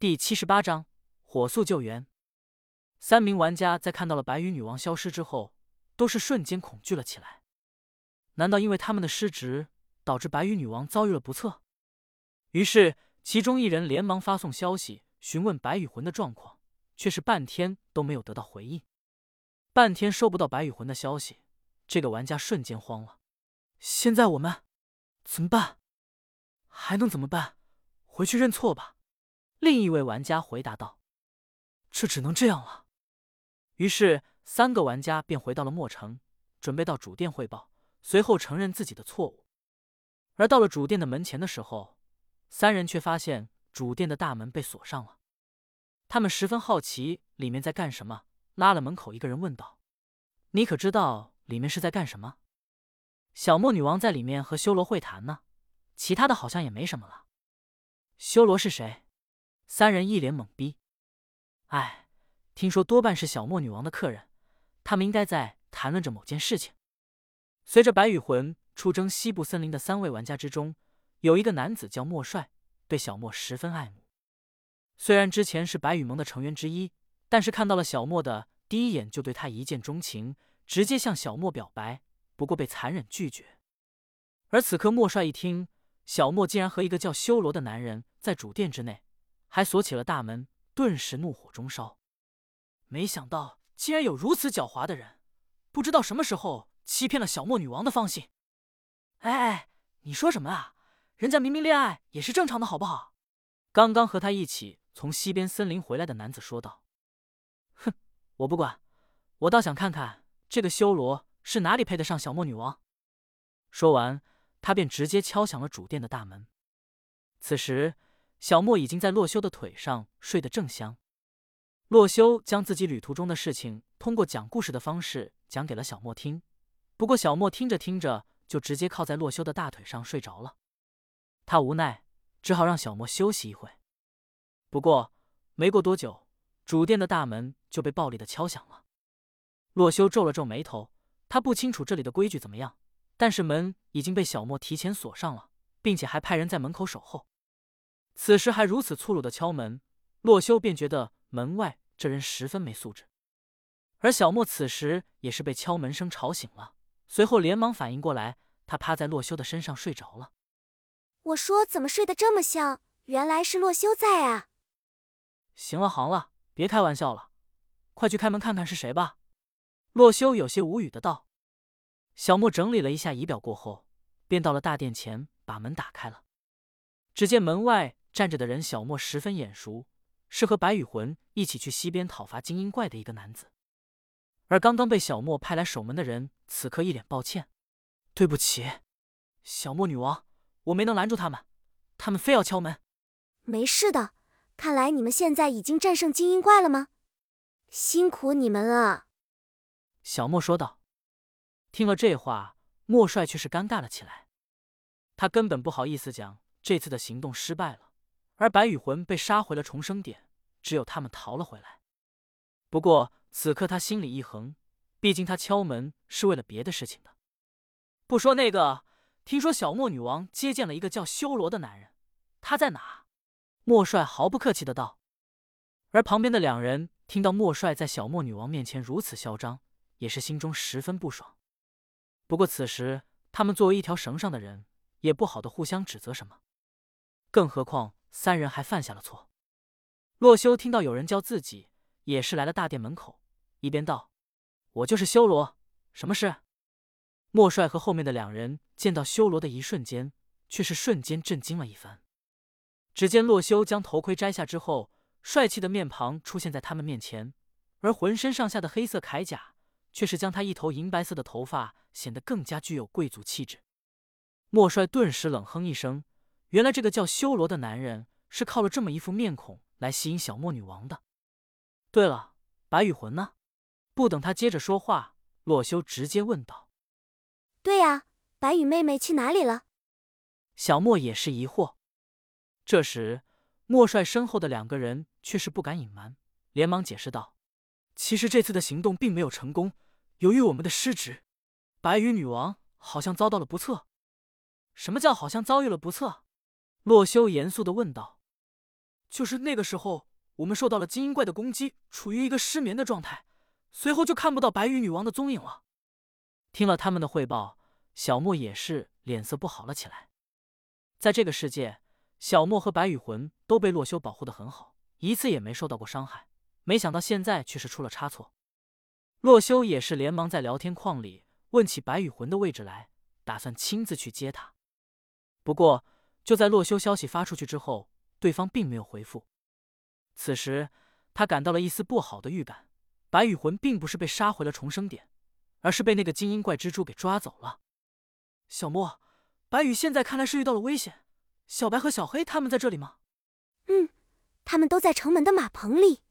第七十八章火速救援。三名玩家在看到了白羽女王消失之后，都是瞬间恐惧了起来。难道因为他们的失职，导致白羽女王遭遇了不测？于是，其中一人连忙发送消息询问白羽魂的状况，却是半天都没有得到回应。半天收不到白羽魂的消息，这个玩家瞬间慌了。现在我们怎么办？还能怎么办？回去认错吧。另一位玩家回答道：“这只能这样了。”于是，三个玩家便回到了墨城，准备到主殿汇报，随后承认自己的错误。而到了主殿的门前的时候，三人却发现主殿的大门被锁上了。他们十分好奇里面在干什么，拉了门口一个人问道：“你可知道里面是在干什么？”小莫女王在里面和修罗会谈呢，其他的好像也没什么了。修罗是谁？三人一脸懵逼。哎，听说多半是小莫女王的客人，他们应该在谈论着某件事情。随着白羽魂出征西部森林的三位玩家之中，有一个男子叫莫帅，对小莫十分爱慕。虽然之前是白羽盟的成员之一，但是看到了小莫的第一眼就对他一见钟情，直接向小莫表白，不过被残忍拒绝。而此刻莫帅一听小莫竟然和一个叫修罗的男人在主殿之内。还锁起了大门，顿时怒火中烧。没想到竟然有如此狡猾的人，不知道什么时候欺骗了小莫女王的芳心。哎哎，你说什么啊？人家明明恋爱也是正常的，好不好？刚刚和他一起从西边森林回来的男子说道。哼，我不管，我倒想看看这个修罗是哪里配得上小莫女王。说完，他便直接敲响了主殿的大门。此时。小莫已经在洛修的腿上睡得正香。洛修将自己旅途中的事情通过讲故事的方式讲给了小莫听，不过小莫听着听着就直接靠在洛修的大腿上睡着了。他无奈，只好让小莫休息一会。不过没过多久，主殿的大门就被暴力的敲响了。洛修皱了皱眉头，他不清楚这里的规矩怎么样，但是门已经被小莫提前锁上了，并且还派人在门口守候。此时还如此粗鲁的敲门，洛修便觉得门外这人十分没素质。而小莫此时也是被敲门声吵醒了，随后连忙反应过来，他趴在洛修的身上睡着了。我说怎么睡得这么香？原来是洛修在啊！行了行了，别开玩笑了，快去开门看看是谁吧。洛修有些无语的道。小莫整理了一下仪表过后，便到了大殿前，把门打开了。只见门外。站着的人，小莫十分眼熟，是和白羽魂一起去西边讨伐精英怪的一个男子。而刚刚被小莫派来守门的人，此刻一脸抱歉：“对不起，小莫女王，我没能拦住他们，他们非要敲门。”“没事的，看来你们现在已经战胜精英怪了吗？辛苦你们了。”小莫说道。听了这话，莫帅却是尴尬了起来，他根本不好意思讲这次的行动失败了。而白羽魂被杀回了重生点，只有他们逃了回来。不过此刻他心里一横，毕竟他敲门是为了别的事情的。不说那个，听说小莫女王接见了一个叫修罗的男人，他在哪？莫帅毫不客气的道。而旁边的两人听到莫帅在小莫女王面前如此嚣张，也是心中十分不爽。不过此时他们作为一条绳上的人，也不好的互相指责什么，更何况。三人还犯下了错。洛修听到有人叫自己，也是来了大殿门口，一边道：“我就是修罗，什么事？”莫帅和后面的两人见到修罗的一瞬间，却是瞬间震惊了一番。只见洛修将头盔摘下之后，帅气的面庞出现在他们面前，而浑身上下的黑色铠甲，却是将他一头银白色的头发显得更加具有贵族气质。莫帅顿时冷哼一声。原来这个叫修罗的男人是靠了这么一副面孔来吸引小莫女王的。对了，白羽魂呢？不等他接着说话，洛修直接问道：“对呀，白羽妹妹去哪里了？”小莫也是疑惑。这时，莫帅身后的两个人却是不敢隐瞒，连忙解释道：“其实这次的行动并没有成功，由于我们的失职，白羽女王好像遭到了不测。什么叫好像遭遇了不测？”洛修严肃的问道：“就是那个时候，我们受到了精英怪的攻击，处于一个失眠的状态，随后就看不到白羽女王的踪影了。听了他们的汇报，小莫也是脸色不好了起来。在这个世界，小莫和白羽魂都被洛修保护的很好，一次也没受到过伤害。没想到现在却是出了差错。洛修也是连忙在聊天框里问起白羽魂的位置来，打算亲自去接他。不过就在洛修消息发出去之后，对方并没有回复。此时他感到了一丝不好的预感，白羽魂并不是被杀回了重生点，而是被那个精英怪蜘蛛给抓走了。小莫，白羽现在看来是遇到了危险。小白和小黑他们在这里吗？嗯，他们都在城门的马棚里。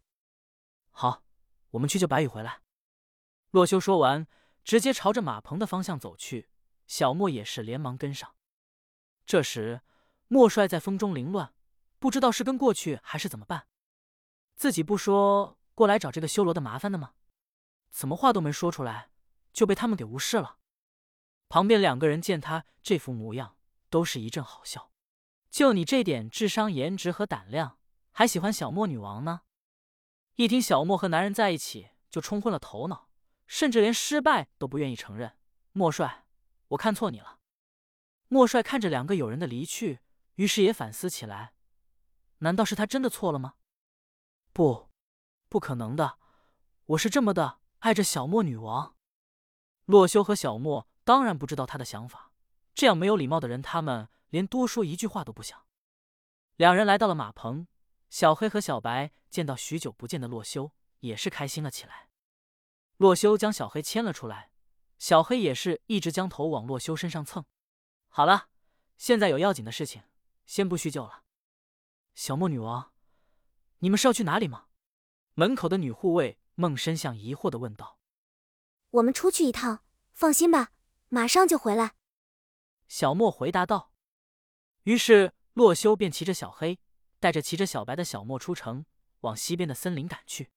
好，我们去救白羽回来。洛修说完，直接朝着马棚的方向走去。小莫也是连忙跟上。这时，莫帅在风中凌乱，不知道是跟过去还是怎么办。自己不说过来找这个修罗的麻烦的吗？怎么话都没说出来，就被他们给无视了？旁边两个人见他这副模样，都是一阵好笑。就你这点智商、颜值和胆量，还喜欢小莫女王呢？一听小莫和男人在一起，就冲昏了头脑，甚至连失败都不愿意承认。莫帅，我看错你了。莫帅看着两个友人的离去，于是也反思起来：难道是他真的错了吗？不，不可能的，我是这么的爱着小莫女王。洛修和小莫当然不知道他的想法，这样没有礼貌的人，他们连多说一句话都不想。两人来到了马棚。小黑和小白见到许久不见的洛修，也是开心了起来。洛修将小黑牵了出来，小黑也是一直将头往洛修身上蹭。好了，现在有要紧的事情，先不叙旧了。小莫女王，你们是要去哪里吗？门口的女护卫孟深向疑惑的问道。我们出去一趟，放心吧，马上就回来。小莫回答道。于是洛修便骑着小黑。带着骑着小白的小莫出城，往西边的森林赶去。